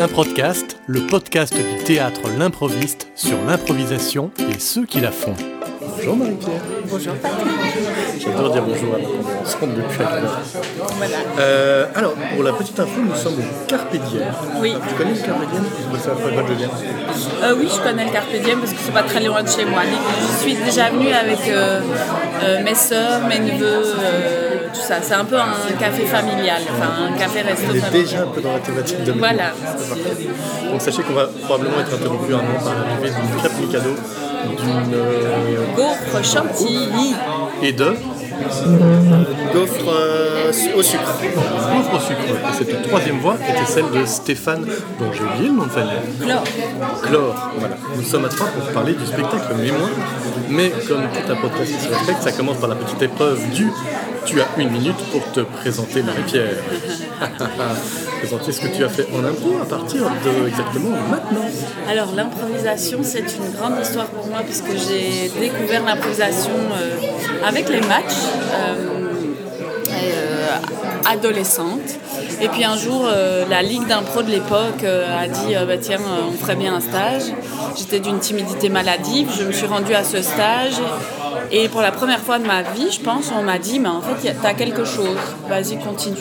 Un podcast, le podcast du théâtre L'improviste sur l'improvisation et ceux qui la font. Bonjour Marie-Pierre. Bonjour J'adore dire bonjour qu'on est ensemble depuis un voilà. euh, Alors, pour la petite info, nous sommes au Carpe Diem. Oui. Tu connais le Carpe Diem Je. Euh, oui, je connais le Carpe Diem parce que c'est pas très loin de chez moi. Je suis déjà venue avec euh, euh mes soeurs, mes neveux euh, tout ça. C'est un peu un café familial, enfin un café resto On est déjà un peu dans la thématique de Voilà. Donc sachez qu'on va probablement être interrompu un moment par l'arrivée d'une crêpe Mikado, d'une euh, gaufre chantilly et de gaufre euh, au sucre. Gaufre au sucre. Et cette troisième voix était celle de Stéphane, dont j'ai oublié le nom de famille. Chlore. Chlore, voilà. Nous sommes à trois pour parler du spectacle Mémoire. Mais comme tout un podcast qui se respecte, ça commence par la petite épreuve du tu as une minute pour te présenter Marie-Pierre. présenter ce que tu as fait en impro à partir de exactement maintenant. Alors l'improvisation c'est une grande histoire pour moi puisque j'ai découvert l'improvisation euh, avec les matchs. Euh, euh, adolescente. Et puis un jour, la ligue d'impro de l'époque a dit bah, tiens, on ferait bien un stage. J'étais d'une timidité maladive, je me suis rendue à ce stage et pour la première fois de ma vie, je pense, on m'a dit, mais en fait, tu as quelque chose, vas-y, continue.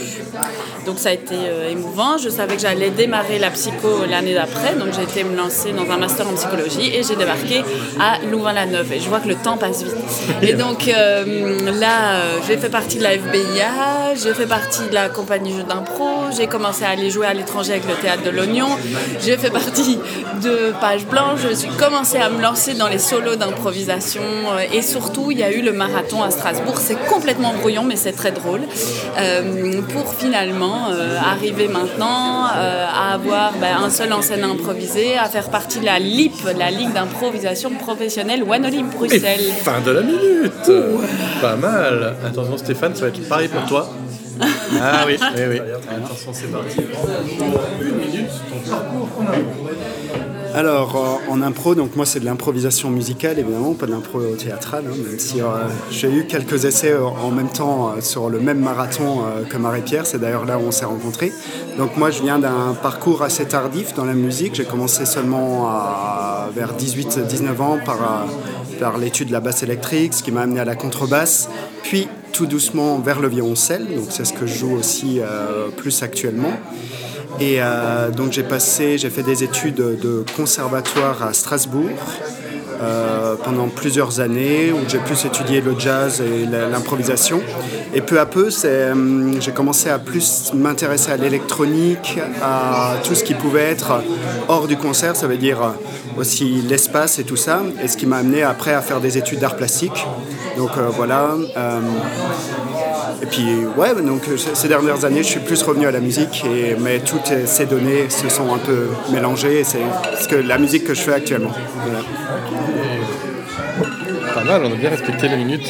Donc ça a été euh, émouvant. Je savais que j'allais démarrer la psycho l'année d'après, donc j'ai été me lancer dans un master en psychologie et j'ai débarqué à Louvain-la-Neuve. Et je vois que le temps passe vite. Et donc euh, là, euh, j'ai fait partie de la FBIA, j'ai fait partie de la compagnie Jeux d'impro, j'ai commencé à aller jouer à l'étranger avec le théâtre de l'Oignon, j'ai fait partie de Page Blanche, je suis commencé à me lancer dans les solos d'improvisation et surtout, il y a eu le marathon à Strasbourg. C'est complètement brouillon, mais c'est très drôle. pour finalement euh, arriver maintenant euh, à avoir ben, un seul en scène improvisé, à faire partie de la LIP, la Ligue d'improvisation professionnelle One Olymp Bruxelles. Et fin de la minute Pas mal Attention Stéphane, ça va être pareil pour toi. ah oui, oui, oui. Attention, c'est parti. Une minute, ton parcours en alors, en impro, donc moi c'est de l'improvisation musicale évidemment, pas de l'impro théâtrale, hein, même si euh, j'ai eu quelques essais euh, en même temps euh, sur le même marathon que Marie-Pierre, c'est d'ailleurs là où on s'est rencontrés. Donc moi je viens d'un parcours assez tardif dans la musique, j'ai commencé seulement à, vers 18-19 ans par, par l'étude de la basse électrique, ce qui m'a amené à la contrebasse, puis tout doucement vers le violoncelle, donc c'est ce que je joue aussi plus actuellement. Et euh, donc j'ai passé, j'ai fait des études de conservatoire à Strasbourg. Euh, pendant plusieurs années où j'ai pu étudier le jazz et l'improvisation. Et peu à peu, euh, j'ai commencé à plus m'intéresser à l'électronique, à tout ce qui pouvait être hors du concert, ça veut dire aussi l'espace et tout ça, et ce qui m'a amené après à faire des études d'art plastique. Donc voilà. Et puis, ouais, donc ces dernières années, je suis plus revenu à la musique, et, mais toutes ces données se sont un peu mélangées. C'est ce que la musique que je fais actuellement. Pas mal, on a bien respecté la minute.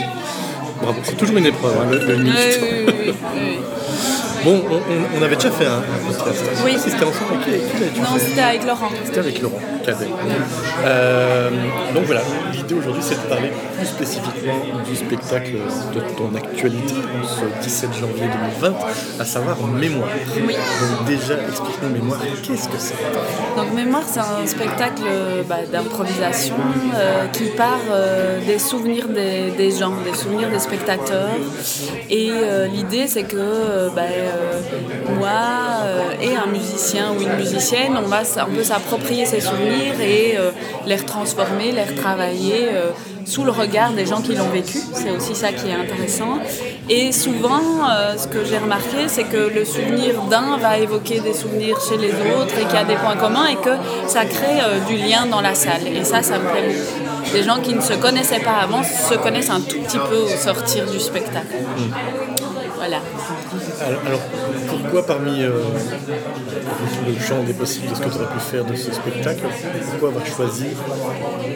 Bravo, c'est toujours une épreuve, hein, le, minute. Bon, on, avait déjà fait un, podcast. Oui. C'était ensemble avec qui, Non, c'était avec Laurent. C'était avec Laurent, cadet. Euh, donc voilà, l'idée aujourd'hui c'est de parler plus spécifiquement du spectacle de ton actualité ce 17 janvier 2020, à savoir Mémoire. Oui. Donc déjà, explique-nous Mémoire, qu'est-ce que c'est? Donc Mémoire, c'est un spectacle bah, d'improvisation euh, qui part euh, des souvenirs des, gens, des souvenirs des spectateurs. Et l'idée c'est que bah, euh, moi euh, et un musicien ou une musicienne, on va un peu s'approprier ces souvenirs et euh, les retransformer, les retravailler sous le regard des gens qui l'ont vécu. C'est aussi ça qui est intéressant. Et souvent, ce que j'ai remarqué, c'est que le souvenir d'un va évoquer des souvenirs chez les autres et qu'il y a des points communs et que ça crée du lien dans la salle. Et ça, ça me plaît beaucoup. Des gens qui ne se connaissaient pas avant se connaissent un tout petit peu au sortir du spectacle. Mm. Voilà. Alors, pourquoi parmi euh, le champ des possibles de ce que tu aurais pu faire de ce spectacle, pourquoi avoir choisi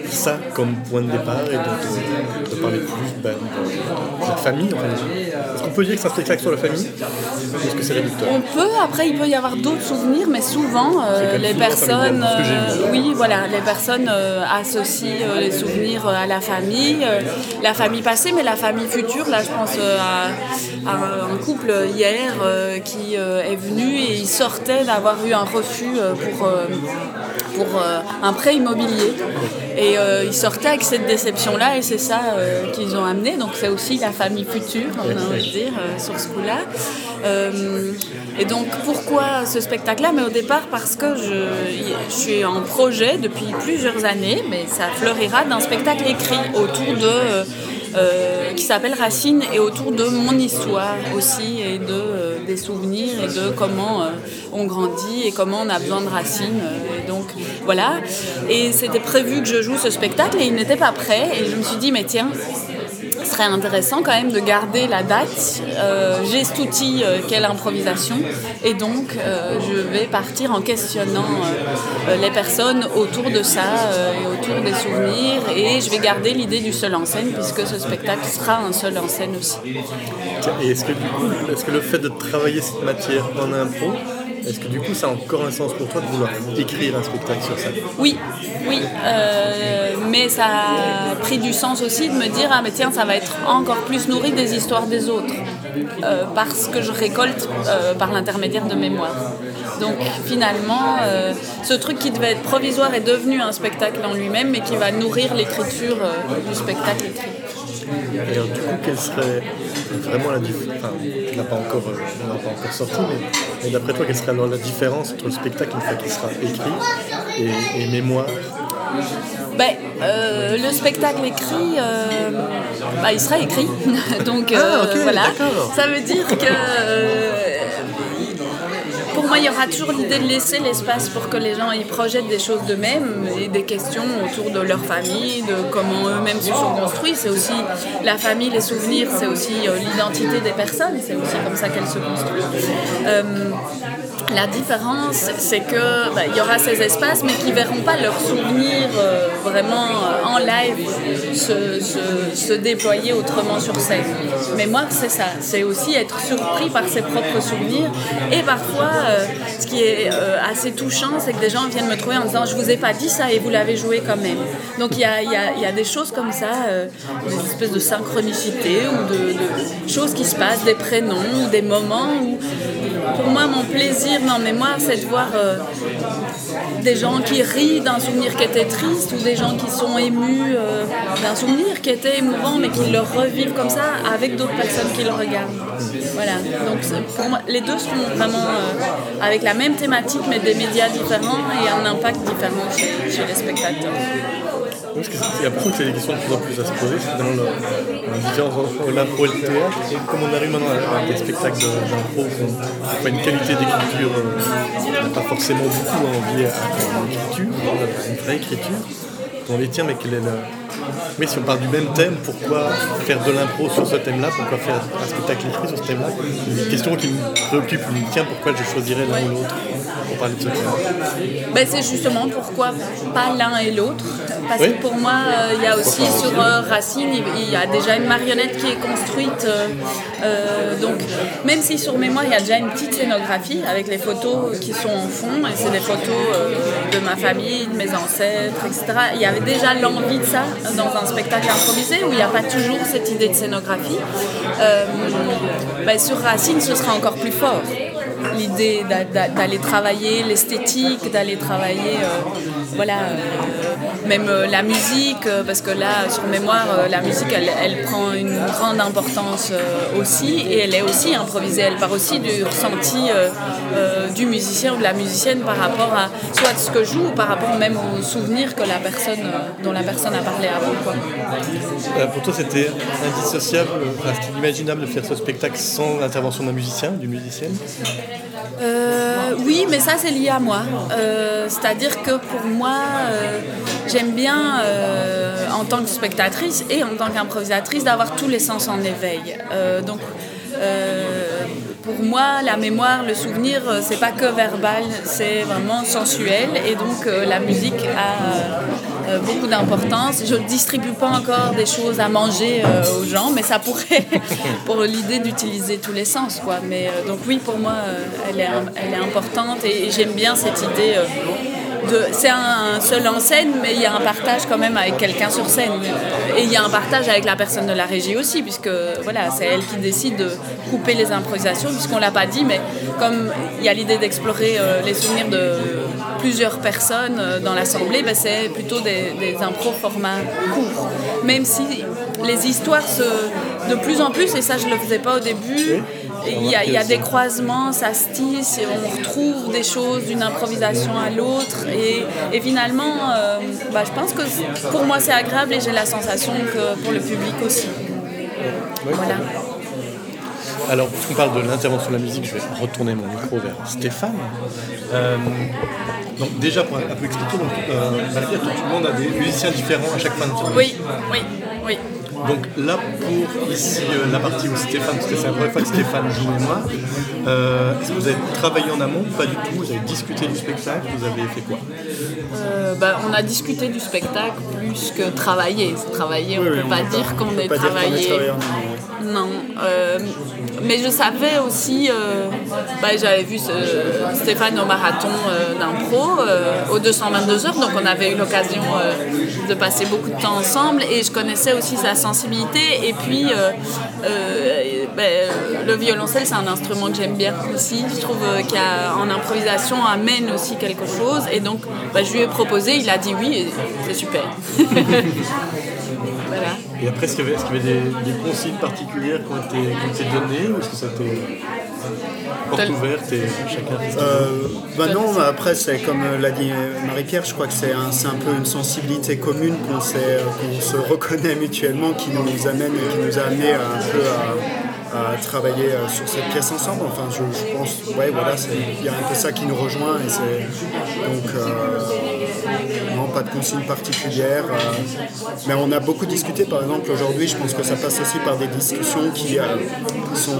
ça comme point de départ et de, parler plus ben, de la famille Est-ce qu'on peut dire que c'est un spectacle sur la famille? Ou est-ce que c'est réducteur? On peut, après il peut y avoir d'autres souvenirs, mais souvent euh, les personnes, euh, oui voilà, les personnes associent les souvenirs à la famille, la famille passée, mais la famille future. Là je pense à, un couple hier euh, qui, euh, est venu et il sortait d'avoir eu un refus pour, pour un prêt immobilier. Et il sortait avec cette déception-là et c'est ça qu'ils ont amené. Donc c'est aussi la famille future, on a envie de dire, sur ce coup-là. et donc pourquoi ce spectacle-là? Mais au départ parce que je, je suis en projet depuis plusieurs années, mais ça fleurira d'un spectacle écrit autour de euh, qui s'appelle Racine et autour de mon histoire aussi et de, euh, des souvenirs et de comment euh, on grandit et comment on a besoin de racines. donc voilà. Et c'était prévu que je joue ce spectacle et il n'était pas prêt. Et je me suis dit, mais tiens, ce serait intéressant quand même de garder la date. J'ai cet outil qu'est l'improvisation et donc je vais partir en questionnant les personnes autour de ça et autour des souvenirs et je vais garder l'idée du seul en scène puisque ce spectacle sera un seul en scène aussi. Et est-ce que du coup, est-ce que le fait de travailler cette matière en impro, est-ce que du coup ça a encore un sens pour toi de vouloir écrire un spectacle sur ça? Oui, oui, euh, mais ça a pris du sens aussi de me dire ah mais tiens ça va être encore plus nourri des histoires des autres euh, parce que je récolte euh, par l'intermédiaire de mémoire. Donc finalement, ce truc qui devait être provisoire est devenu un spectacle en lui-même, mais qui va nourrir l'écriture du spectacle écrit. Et alors, du coup, quelle serait vraiment la différence Enfin, on n'a pas, encore, pas encore sorti, mais, d'après toi, quelle serait alors la différence entre le spectacle une fois qu'il sera écrit et, mémoire? Ben, euh, le spectacle écrit, euh, bah, il sera écrit. Donc ah, euh, voilà. Ça veut dire que pour moi, il y aura toujours l'idée de laisser l'espace pour que les gens y projettent des choses d'eux-mêmes et des questions autour de leur famille, de comment eux-mêmes se sont construits. C'est aussi la famille, les souvenirs, c'est aussi euh, l'identité des personnes, c'est aussi comme ça qu'elles se construisent. Euh, la différence, c'est que bah, il y aura ces espaces, mais qui verront pas leurs souvenirs euh, vraiment en live se, se, déployer autrement sur scène. Mais moi, c'est ça, c'est aussi être surpris par ses propres souvenirs et parfois euh, ce qui est euh, assez touchant, c'est que des gens viennent me trouver en disant Je vous ai pas dit ça et vous l'avez joué quand même. Donc il y a, des choses comme ça, euh, des espèces de synchronicité ou de, choses qui se passent, des prénoms ou des moments où, pour moi, mon plaisir en mémoire, c'est de voir des gens qui rient d'un souvenir qui était triste ou des gens qui sont émus d'un souvenir qui était émouvant mais qui le revivent comme ça avec d'autres personnes qui le regardent. Voilà, donc pour moi, les deux sont vraiment avec la même thématique mais des médias différents et un impact différent chez, les spectateurs. J'ai l'impression que c'est des questions de plus en plus à se poser, c'est vraiment la différence entre et le théâtre. Et comme on arrive maintenant à des spectacles d'impro qui n'ont pas une qualité d'écriture, euh, pas forcément beaucoup envie à l'écriture, une vraie écriture, on les tient, mais quelle est la mais si on parle du même thème, pourquoi faire de l'impro sur ce thème-là? Pourquoi faire un spectacle écrit sur ce thème-là? C'est une question qui me préoccupe. Me tiens, pourquoi je choisirais l'un ou l'autre? Pour parler de ce thème ben, C'est justement pourquoi pas l'un et l'autre. Parce que pour moi, euh, il y a aussi sur euh, Racine, il y a déjà une marionnette qui est construite. Euh, donc, même si sur mémoire, il y a déjà une petite scénographie avec les photos qui sont en fond, et c'est des photos de ma famille, de mes ancêtres, etc. Il y avait déjà l'envie de ça dans un spectacle improvisé où il n'y a pas toujours cette idée de scénographie. Ben, sur Racine, ce sera encore plus fort. L'idée d'aller travailler l'esthétique, d'aller travailler euh, voilà, euh, même la musique, parce que là, sur mémoire, la musique, elle, prend une grande importance aussi, et elle est aussi improvisée. Elle part aussi du ressenti du musicien ou de la musicienne par rapport à soit ce que joue, ou par rapport même aux souvenirs que la personne, dont la personne a parlé avant. Euh, pour toi, c'était indissociable, enfin, c'était inimaginable de faire ce spectacle sans l'intervention d'un musicien, d'une musicienne? Euh, Oui, mais ça, c'est lié à moi. Euh, c'est-à-dire que pour moi, j'aime bien, en tant que spectatrice et en tant qu'improvisatrice, d'avoir tous les sens en éveil. donc, pour moi, la mémoire, le souvenir, c'est pas que verbal, c'est vraiment sensuel. Et donc, la musique a euh, beaucoup d'importance. Je ne distribue pas encore des choses à manger euh, aux gens, mais ça pourrait, pour l'idée d'utiliser tous les sens. Quoi. Mais, euh, donc oui, pour moi, elle, est, elle est importante et, j'aime bien cette idée c'est un seul en scène, mais il y a un partage quand même avec quelqu'un sur scène. Et il y a un partage avec la personne de la régie aussi, puisque voilà, c'est elle qui décide de couper les improvisations, puisqu'on l'a pas dit, mais comme il y a l'idée d'explorer euh, les souvenirs de plusieurs personnes euh, dans l'assemblée, ben, c'est plutôt des, des impros format court. Même si les histoires se, de plus en plus, et ça je ne le faisais pas au début, il y, a, il y, a, des croisements, ça se tisse, et on retrouve des choses d'une improvisation à l'autre. Et, et, finalement, euh, bah, je pense que pour moi c'est agréable et j'ai la sensation que pour le public aussi. Voilà. Alors, puisqu'on parle de l'intervention de la musique, je vais retourner mon micro vers Stéphane. Euh, donc déjà, pour un peu expliquer, donc, euh, tout le monde a des musiciens différents à chaque fin de tournée. Oui, oui, oui. Donc là, pour ici, euh, la partie où Stéphane, parce que c'est la première fois que Stéphane joue et moi, euh, est-ce que vous avez travaillé en amont Pas du tout, vous avez discuté du spectacle, vous avez fait quoi? Euh, bah, On a discuté du spectacle plus que travailler. Travailler, on ne peut pas dire qu'on est travaillé. Non. Euh, mais je savais aussi, euh, bah, j'avais vu ce, Stéphane au marathon euh, d'impro, aux 222 heures, donc on avait eu l'occasion de passer beaucoup de temps ensemble et je connaissais aussi sa sensibilité. Et puis, ben, le violoncelle, c'est un instrument que j'aime bien aussi. Je trouve qu'en improvisation, amène aussi quelque chose. Et donc, bah, je lui ai proposé, il a dit oui, et c'est super. voilà. Et après, est-ce qu'il y avait, est qu'il y avait des, des, consignes particulières qui ont été, qui ont été données ou est-ce que ça a été porte ouverte et chacun euh, bah non, après, c'est comme l'a dit Marie-Pierre, je crois que c'est un, un, peu une sensibilité commune qu'on, qu se reconnaît mutuellement qui nous amène et qui nous a amené un peu à, à travailler euh, sur cette pièce ensemble. Enfin, je, pense, ouais, voilà, il y a un peu ça qui nous rejoint et c'est donc. Euh, non, pas de consigne particulière. Euh, mais on a beaucoup discuté, par exemple, aujourd'hui, je pense que ça passe aussi par des discussions qui sont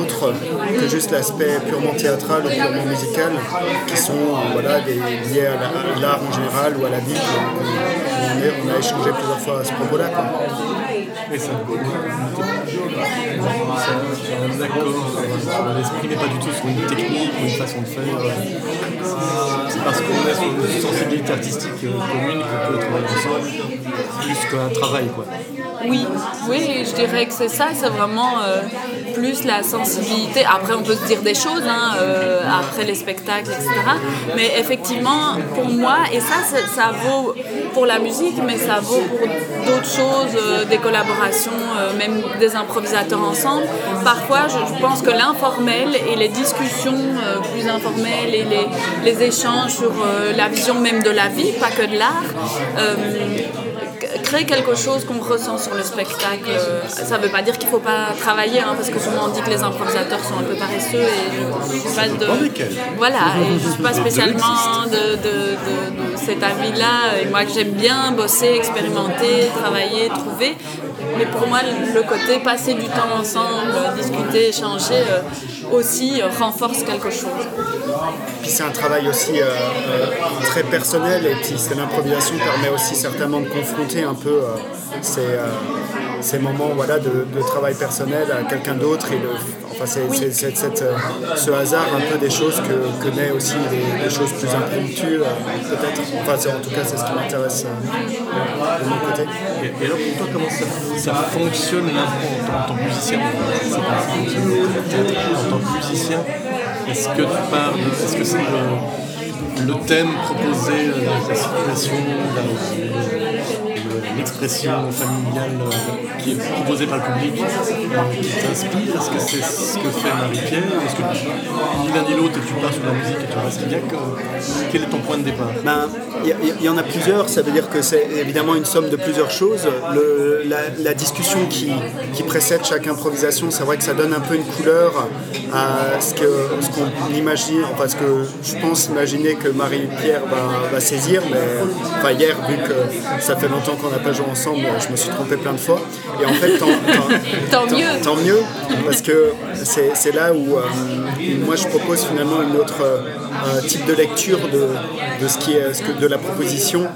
autres que juste l'aspect purement théâtral ou purement musical, qui sont voilà, des, liés à l'art en général ou à la vie. On, on, a échangé plusieurs fois à ce propos-là. Et ça, c'est un accord, l'esprit n'est pas du tout sur une technique ou une façon de faire. C'est parce qu'on est sur une sensibilité artistique commune qu'on peut travailler ensemble plus qu'un travail. Quoi. Oui, oui, je dirais que c'est ça, c'est vraiment euh, plus la sensibilité. Après, on peut se dire des choses hein, euh, après les spectacles, etc. Mais effectivement, pour moi, et ça, ça vaut pour la musique, mais ça vaut pour d'autres choses, euh, des collaborations, euh, même des improvisateurs ensemble. Parfois, je, pense que l'informel et les discussions euh, plus informelles et les, les échanges sur la vision même de la vie, pas que de l'art, créer quelque chose qu'on ressent sur le spectacle. Ça ne veut pas dire qu'il ne faut pas travailler, hein, parce que souvent on dit que les improvisateurs sont un peu paresseux et je, pas de, voilà, et je suis pas spécialement de, de, de, de cet avis-là. Et moi que j'aime bien bosser, expérimenter, travailler, trouver. Mais pour moi, le côté passer du temps ensemble, discuter, échanger, euh, aussi euh, renforce quelque chose. Puis c'est un travail aussi euh, euh, très personnel et puis c'est l'improvisation permet aussi certainement de confronter un peu euh, ces, ces, moments voilà, de, de, travail personnel à quelqu'un d'autre et le, enfin c'est, oui. c'est, c'est ce hasard un peu des choses que, que naît aussi des, des choses plus impromptues peut-être. Enfin en tout cas c'est ce qui m'intéresse de mon côté. Et, et, alors pour toi comment ça, ça fonctionne l'impro en tant que musicien? C'est pas en tant que musicien est-ce que tu parles, est-ce que c'est le, le, thème proposé, euh, la situation, l'expression familiale euh, qui est proposée par le public euh, qui t'inspire. Est-ce que c'est ce que fait Marie-Pierre Est-ce que tu, ni l'un ni l'autre tu pars sur la musique et tu restes bien Quel est ton point de départ? Ben, Il y, en a plusieurs, ça veut dire que c'est évidemment une somme de plusieurs choses. Le, la, discussion qui, qui, précède chaque improvisation, c'est vrai que ça donne un peu une couleur à ce qu'on ce imagine, enfin ce que je pense imaginer que Marie-Pierre va, va, saisir, mais enfin, hier, vu que ça fait longtemps qu'on a pas joué ensemble, je me suis trompé plein de fois. Et en fait, tant, tant, mieux. Tant, mieux, parce que c'est là où moi je propose finalement une autre type de lecture de, de ce qui est ce que, de la proposition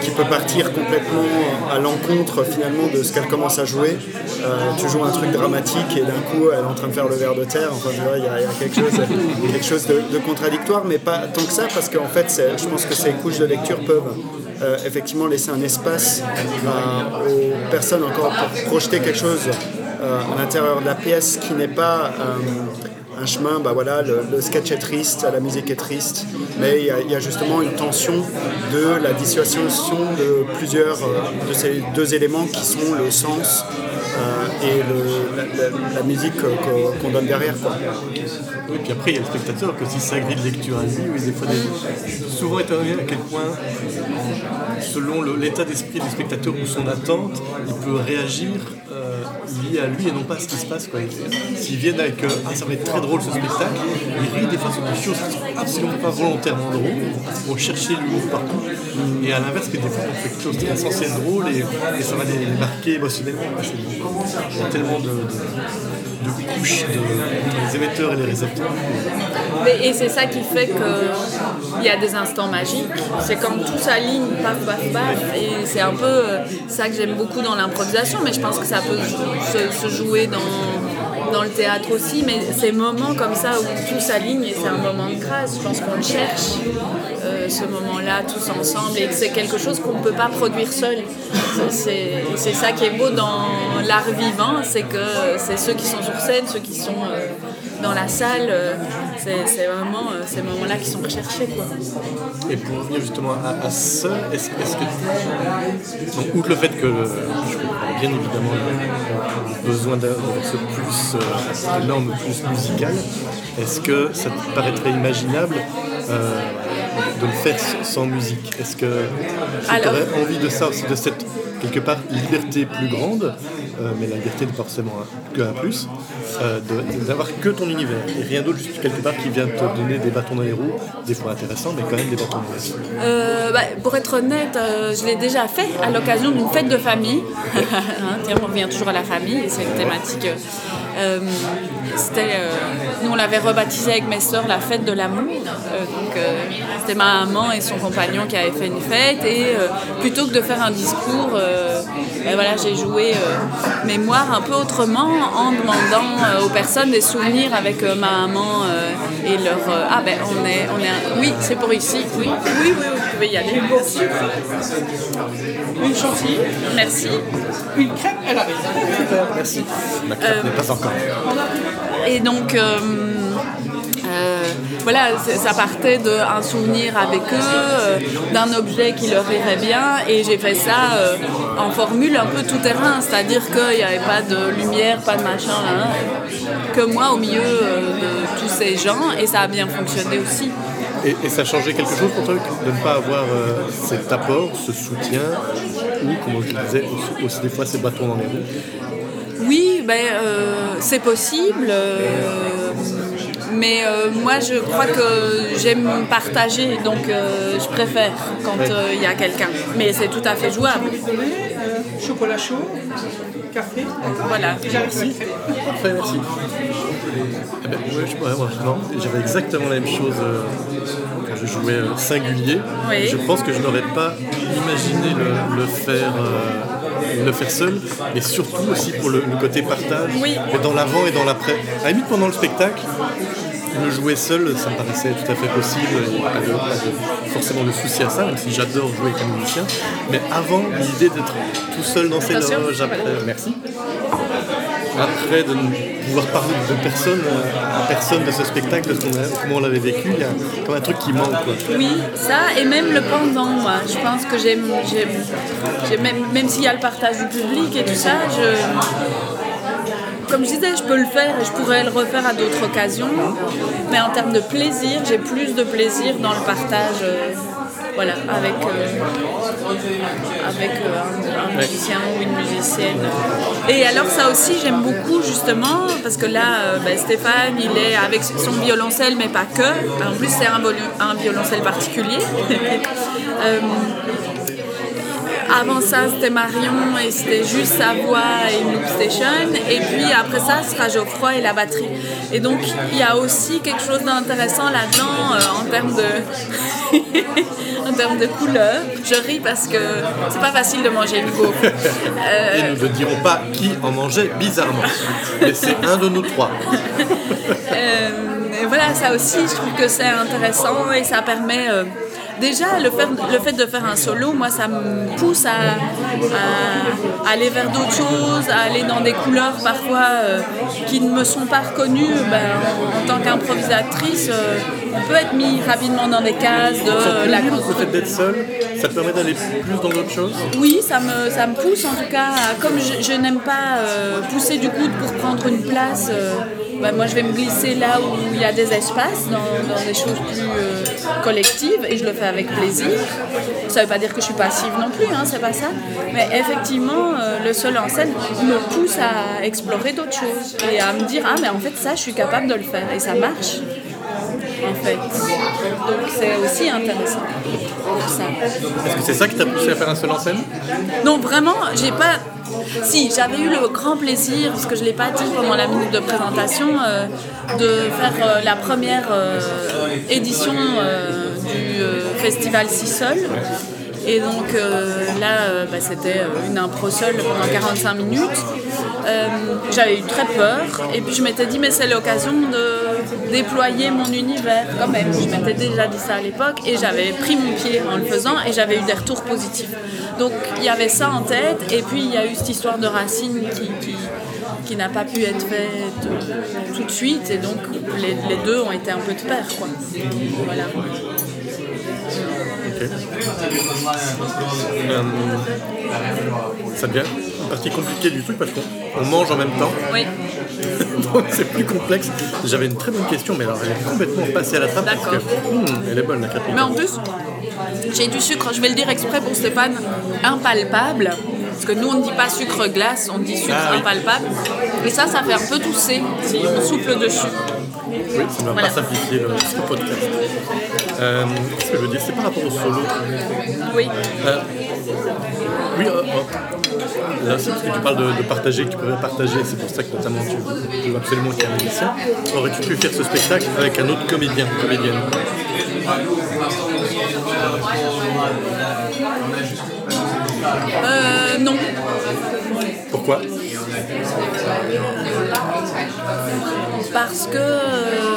qui peut partir complètement à l'encontre finalement de ce qu'elle commence à jouer. tu joues un truc dramatique et d'un coup elle est en train de faire le verre de terre. Enfin, il y, a quelque chose, quelque chose de, contradictoire, mais pas tant que ça, parce qu'en fait, je pense que ces couches de lecture peuvent euh, effectivement laisser un espace euh, aux personnes encore pour projeter quelque chose euh, à l'intérieur de la pièce qui n'est pas un chemin, bah voilà, le, sketch est triste, la musique est triste, mais il y, a, justement une tension de la dissociation de plusieurs de ces deux éléments qui sont le sens et la, musique qu'on donne derrière. Et puis après, il y a le spectateur que si sa grille de lecture à lui, oui, des fois, souvent étonné à quel point, selon l'état d'esprit du spectateur ou son attente, il peut réagir euh, à lui et non pas à ce qui se passe. S'ils viennent avec Ah, ça va être très drôle ce spectacle, ils rient des fois sur des choses qui sont absolument pas volontairement drôles, vont chercher l'humour partout. Et à l'inverse, que des fois, on fait quelque chose qui est censé être drôle et, ça va les, marquer émotionnellement. Il y a tellement de, de couches de, les émetteurs et les récepteurs. et c'est ça qui fait qu'il y a des instants magiques. C'est quand tout s'aligne, paf, paf, paf. Et c'est un peu euh, ça que j'aime beaucoup dans l'improvisation, mais je pense que ça peut se, jouer dans, dans le théâtre aussi. Mais ces moments comme ça où tout s'aligne, et c'est un moment de grâce, je pense qu'on le cherche. Euh, ce moment-là tous ensemble et c'est quelque chose qu'on ne peut pas produire seul. C'est ça qui est beau dans l'art vivant, c'est que c'est ceux qui sont sur scène, ceux qui sont euh, dans la salle, euh, c'est vraiment ces moments-là qui sont recherchés. Quoi. Et pour revenir justement à, ça, est-ce que, donc, outre le fait que je bien évidemment besoin d'avoir ce plus énorme plus musical, est-ce que ça te paraîtrait imaginable de le faire sans musique? Est-ce que tu aurais envie de ça aussi, de cette quelque part liberté plus grande, euh, mais la liberté n'est forcément que un plus, euh, d'avoir que ton univers et rien d'autre, juste quelque part qui vient te donner des bâtons dans les roues, des fois intéressants, mais quand même des bâtons dans les roues euh, bah, Pour être honnête, je l'ai déjà fait à l'occasion d'une fête de famille. Hein, on revient toujours à la famille et c'est une thématique. C'était, nous, on l'avait rebaptisé avec mes soeurs la fête de l'amour. donc, c'était ma maman et son compagnon qui avaient fait une fête et plutôt que de faire un discours, ben voilà, j'ai joué mémoire un peu autrement en demandant euh, aux personnes des souvenirs avec euh, ma maman euh, et leur. ah ben on est. On est oui, c'est pour ici. Oui, oui, oui, vous pouvez y aller. Merci. Une chantilly. Merci. Une crêpe, elle arrive. merci. Ma crêpe n'est pas encore. Et donc voilà, ça partait d'un souvenir avec eux, d'un objet qui leur irait bien, et j'ai fait ça en formule un peu tout terrain, c'est-à-dire qu'il n'y avait pas de lumière, pas de machin, que moi au milieu de tous ces gens, et ça a bien fonctionné aussi. Et, ça changé quelque chose pour toi de ne pas avoir cet apport, ce soutien, ou, comme je le disais, aussi, des fois ces bâtons dans les roues? Oui, ben, c'est possible. Mais euh, moi, je crois que j'aime partager, donc euh, je préfère quand euh, il y a quelqu'un. Mais c'est tout à fait jouable. chocolat chaud, café. Voilà. Merci. Parfait, merci. Eh ben, j'avais exactement la même chose quand je jouais singulier. Je pense que je n'aurais pas imaginé le, faire le faire seul, mais surtout aussi pour le, côté partage, oui. dans l'avant et dans l'après. À la limite, pendant le spectacle, le jouer seul, ça me paraissait tout à fait possible. Il n'y a pas, de, forcément de souci à ça, même si j'adore jouer avec un musicien. Mais avant, l'idée d'être tout seul dans ces loges, après, merci. Après, de pouvoir parler de personne à personne de ce spectacle, de comment on l'avait vécu, il y a comme un truc qui manque. Oui, ça, et même le pendant, moi. Je pense que j'aime, même, même s'il y a le partage du public et tout ça, je comme je disais, je peux le faire et je pourrais le refaire à d'autres occasions. Mais en termes de plaisir, j'ai plus de plaisir dans le partage euh, voilà, avec, euh, avec euh, un, musicien ou une musicienne. Et alors ça aussi, j'aime beaucoup justement, parce que là, ben, Stéphane, il est avec son violoncelle, mais pas que. En plus, c'est un, un, violoncelle particulier. avant ça, c'était Marion et c'était juste sa voix et une loop station. Et puis après ça, ce sera Geoffroy et la batterie. Et donc, il y a aussi quelque chose d'intéressant là-dedans euh, en termes de. en termes de couleur. Je ris parce que c'est pas facile de manger une gaufre. Et nous ne dirons pas qui en mangeait bizarrement. Mais c'est un de nous trois. Euh, et voilà, ça aussi, je trouve que c'est intéressant et ça permet. Déjà, le fait, le fait de faire un solo, moi, ça me pousse à, à aller vers d'autres choses, à aller dans des couleurs parfois euh, qui ne me sont pas reconnues. Ben, en, en tant qu'improvisatrice, euh, on peut être mis rapidement dans des cases de euh, la Le fait d'être seul, ça te permet d'aller plus dans d'autres choses? Oui, ça me, ça me pousse en tout cas. à- Comme je, je n'aime pas euh, pousser du coude pour prendre une place, bah, moi je vais me glisser là où il y a des espaces, dans, dans des choses plus euh, collectives, et je le fais avec plaisir. Ça ne veut pas dire que je suis passive non plus, hein, c'est pas ça. Mais effectivement, euh, le seul en scène me pousse à explorer d'autres choses et à me dire ah mais en fait ça je suis capable de le faire et ça marche. En fait. Donc c'est aussi intéressant pour ça. Est-ce que c'est ça qui t'a poussé à faire un seul en scène? Non, vraiment, j'ai pas. Si, j'avais eu le grand plaisir, parce que je ne l'ai pas dit pendant la minute de présentation, euh, de faire euh, la première euh, édition du festival Si Seul. Et donc là, bah, c'était une impro seule pendant 45 minutes. J'avais eu très peur, et puis je m'étais dit, mais c'est l'occasion de déployer mon univers quand même. Je m'étais déjà dit ça à l'époque, et j'avais pris mon pied en le faisant, et j'avais eu des retours positifs. Donc il y avait ça en tête, et puis il y a eu cette histoire de Racine qui, n'a pas pu être faite euh, tout de suite, et donc les, deux ont été un peu de pair. Quoi. Euh, ça devient une partie compliquée du truc parce qu'on on mange en même temps. Oui, Donc c'est plus complexe. J'avais une très bonne question, mais alors elle est complètement passée à la trappe parce que D'accord. hum, elle est bonne la crêpe. mais en plus, j'ai du sucre, je vais le dire exprès pour Stéphane, impalpable. Parce que nous, on ne dit pas sucre glace, on dit sucre Ah oui. impalpable. Et ça, ça fait un peu tousser si on souffle dessus. Oui, ça ne va Voilà. pas simplifier le, ce podcast. Euh, ce que je veux dire, c'est par rapport au solo. Oui. Euh, oui, euh, là, c'est parce que tu parles de, de partager, que tu pourrais partager, c'est pour ça que notamment tu, tu veux absolument qu'il y ait un musicien. Aurais-tu pu faire ce spectacle avec un autre comédien, comédienne? Euh, non. Pourquoi? Parce que.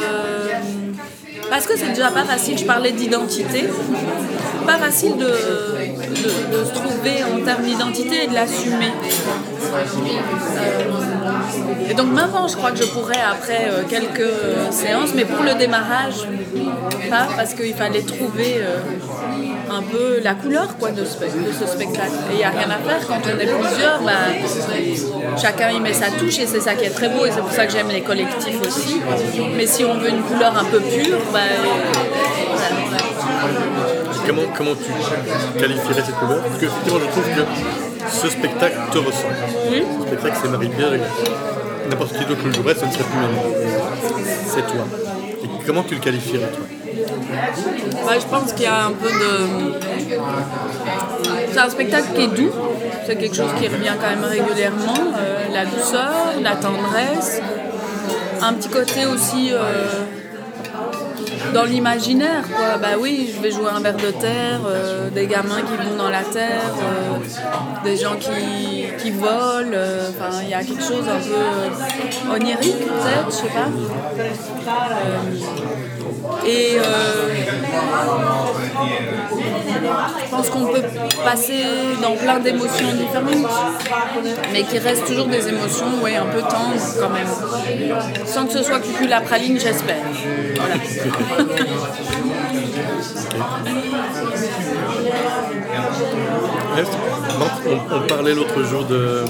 Parce que c'est déjà pas facile, je parlais d'identité. Pas facile de, de- de se trouver en termes d'identité et de l'assumer. Euh, et donc maintenant, je crois que je pourrais après euh, quelques séances, mais pour le démarrage, pas parce qu'il fallait trouver euh, un peu la couleur quoi, de, ce, de ce spectacle. Et il n'y a rien à faire quand on est plusieurs, bah, chacun y met sa touche et c'est ça qui est très beau et c'est pour ça que j'aime les collectifs aussi. Mais si on veut une couleur un peu pure, bah, voilà. comment, comment tu qualifierais cette couleur? Parce qu'effectivement, je trouve que ce spectacle te ressemble. Ce spectacle, c'est Marie-Pierre. N'importe qui d'autre le jouerait, ce ne serait plus même. C'est toi. Et comment tu le qualifierais, toi? Bah, je pense qu'il y a un peu de. C'est un spectacle qui est doux, c'est quelque chose qui revient quand même régulièrement. euh, la douceur, la tendresse, un petit côté aussi euh, dans l'imaginaire. Quoi. Bah oui, je vais jouer un ver de terre, euh, des gamins qui vont dans la terre, des gens qui, qui volent. Enfin, il y a quelque chose un peu onirique peut-être, je sais pas. Et euh, je pense qu'on peut passer dans plein d'émotions différentes, mais qui restent toujours des émotions ouais, un peu tendres quand même. Sans que ce soit cucu la praline, j'espère. Voilà. On parlait l'autre jour de,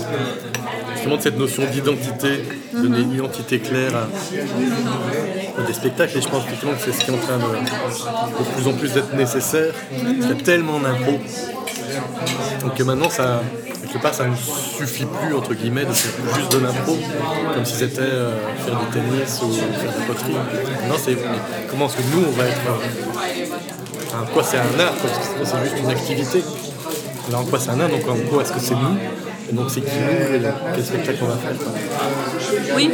de cette notion d'identité, de donner une identité claire à, des spectacles. Et je pense effectivement que c'est ce qui est en train de, de plus en plus d'être nécessaire. Il tellement d'impro. Donc que maintenant, ça, quelque part, ça ne suffit plus, entre guillemets, de faire juste de l'impro, comme si c'était euh, faire du tennis ou faire de la poterie. Non, c'est comment est-ce que nous, on va être... euh, Enfin, quoi, c'est un art, quoi, c'est juste une activité. Là, en quoi c'est un nain, donc en gros, est-ce que c'est nous Et donc, c'est qui nous et quel spectacle on va faire quoi. Oui,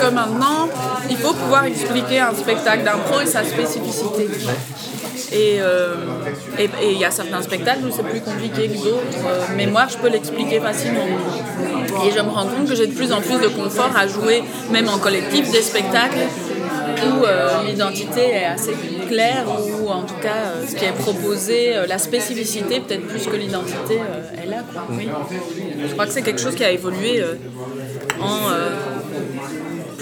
que maintenant, il faut pouvoir expliquer un spectacle d'impro et sa spécificité. Et euh, et- et il y a certains spectacles où c'est plus compliqué que d'autres, euh, mais moi je peux l'expliquer facilement. Et je me rends compte que j'ai de plus en plus de confort à jouer, même en collectif, des spectacles où euh, l'identité est assez claire, ou en tout cas euh, ce qui est proposé, euh, la spécificité peut-être plus que l'identité euh, est là. Quoi. Oui. Je crois que c'est quelque chose qui a évolué euh, en euh,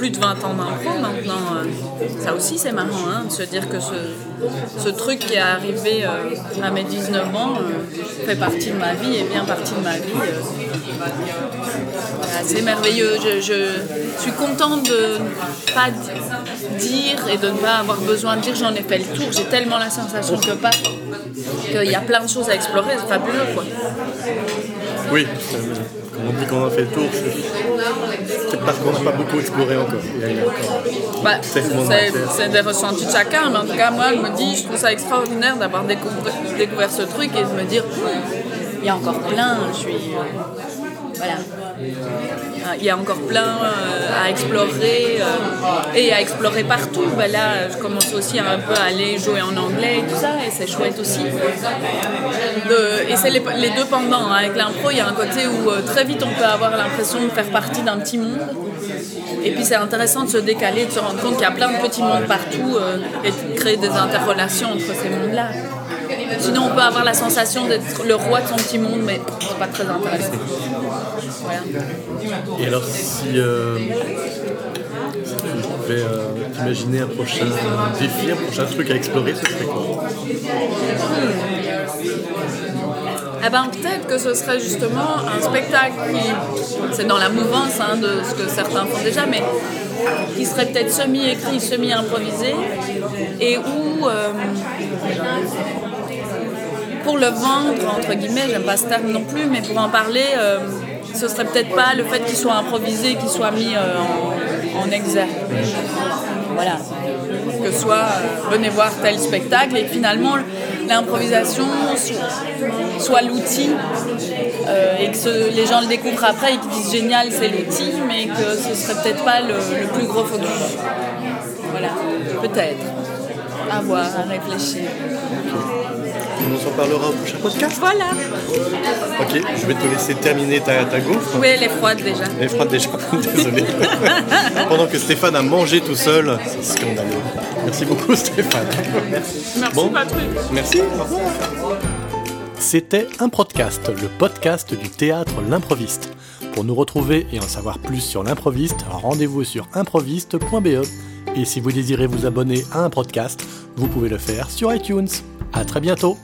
plus de 20 ans d'impro maintenant. euh, ça aussi c'est marrant hein, de se dire que ce, truc qui est arrivé euh, à mes 19 ans euh, fait partie de ma vie et bien partie de ma vie. c'est merveilleux. Je, suis contente de ne pas di- dire et de ne pas avoir besoin de dire j'en ai fait le tour. J'ai tellement la sensation que pas qu'il y a plein de choses à explorer. C'est fabuleux quoi. Oui, comme on dit qu'on a fait le tour, c'est parce qu'on n'a pas beaucoup exploré encore. Bah, c'est des ressentis de chacun, mais en tout cas, moi, je me dis, je trouve ça extraordinaire d'avoir découvert, découvert ce truc et de me dire, il y a encore plein, je suis. euh, voilà. Ah, Il y a encore plein euh, à explorer euh, et à explorer partout. Bah, là, je commence aussi un peu à aller jouer en anglais et tout ça, et c'est chouette aussi. Et c'est les, deux pendant. hein. Avec l'impro, il y a un côté où euh, très vite on peut avoir l'impression de faire partie d'un petit monde. Et puis c'est intéressant de se décaler, de se rendre compte qu'il y a plein de petits mondes partout euh, et de créer des interrelations entre ces mondes-là. Sinon, on peut avoir la sensation d'être le roi de son petit monde, mais c'est pas très intéressant. Voilà. Et alors, si, euh, si tu pouvais euh, imaginer un prochain défi, un prochain truc à explorer, ce serait quoi Eh ben, peut-être que ce serait justement un spectacle qui, c'est dans la mouvance hein, de ce que certains font déjà, mais qui serait peut-être semi-écrit, semi-improvisé, et où, euh, pour le vendre, entre guillemets, j'aime pas ce terme non plus, mais pour en parler, euh, ce serait peut-être pas le fait qu'il soit improvisé, qu'il soit mis euh, en, exergue. Voilà. Que soit, euh, venez voir tel spectacle, et finalement, l'improvisation soit, l'outil, euh, et que les gens le découvrent après et qu'ils disent génial, c'est l'outil, mais que ce serait peut-être pas le plus gros focus. Voilà, peut-être. À voir, à réfléchir. On s'en parlera au prochain podcast. Voilà. Ok, je vais te laisser terminer ta, ta gaufre. Oui, elle est froide déjà. Elle est froide déjà, désolé. Pendant que Stéphane a mangé tout seul, c'est scandaleux. Merci beaucoup Stéphane. Merci Bon. Patrick. Merci. C'était un podcast, le podcast du théâtre L'improviste. Pour nous retrouver et en savoir plus sur l'improviste, rendez-vous sur improviste.be. Et si vous désirez vous abonner à un podcast, vous pouvez le faire sur iTunes. À très bientôt.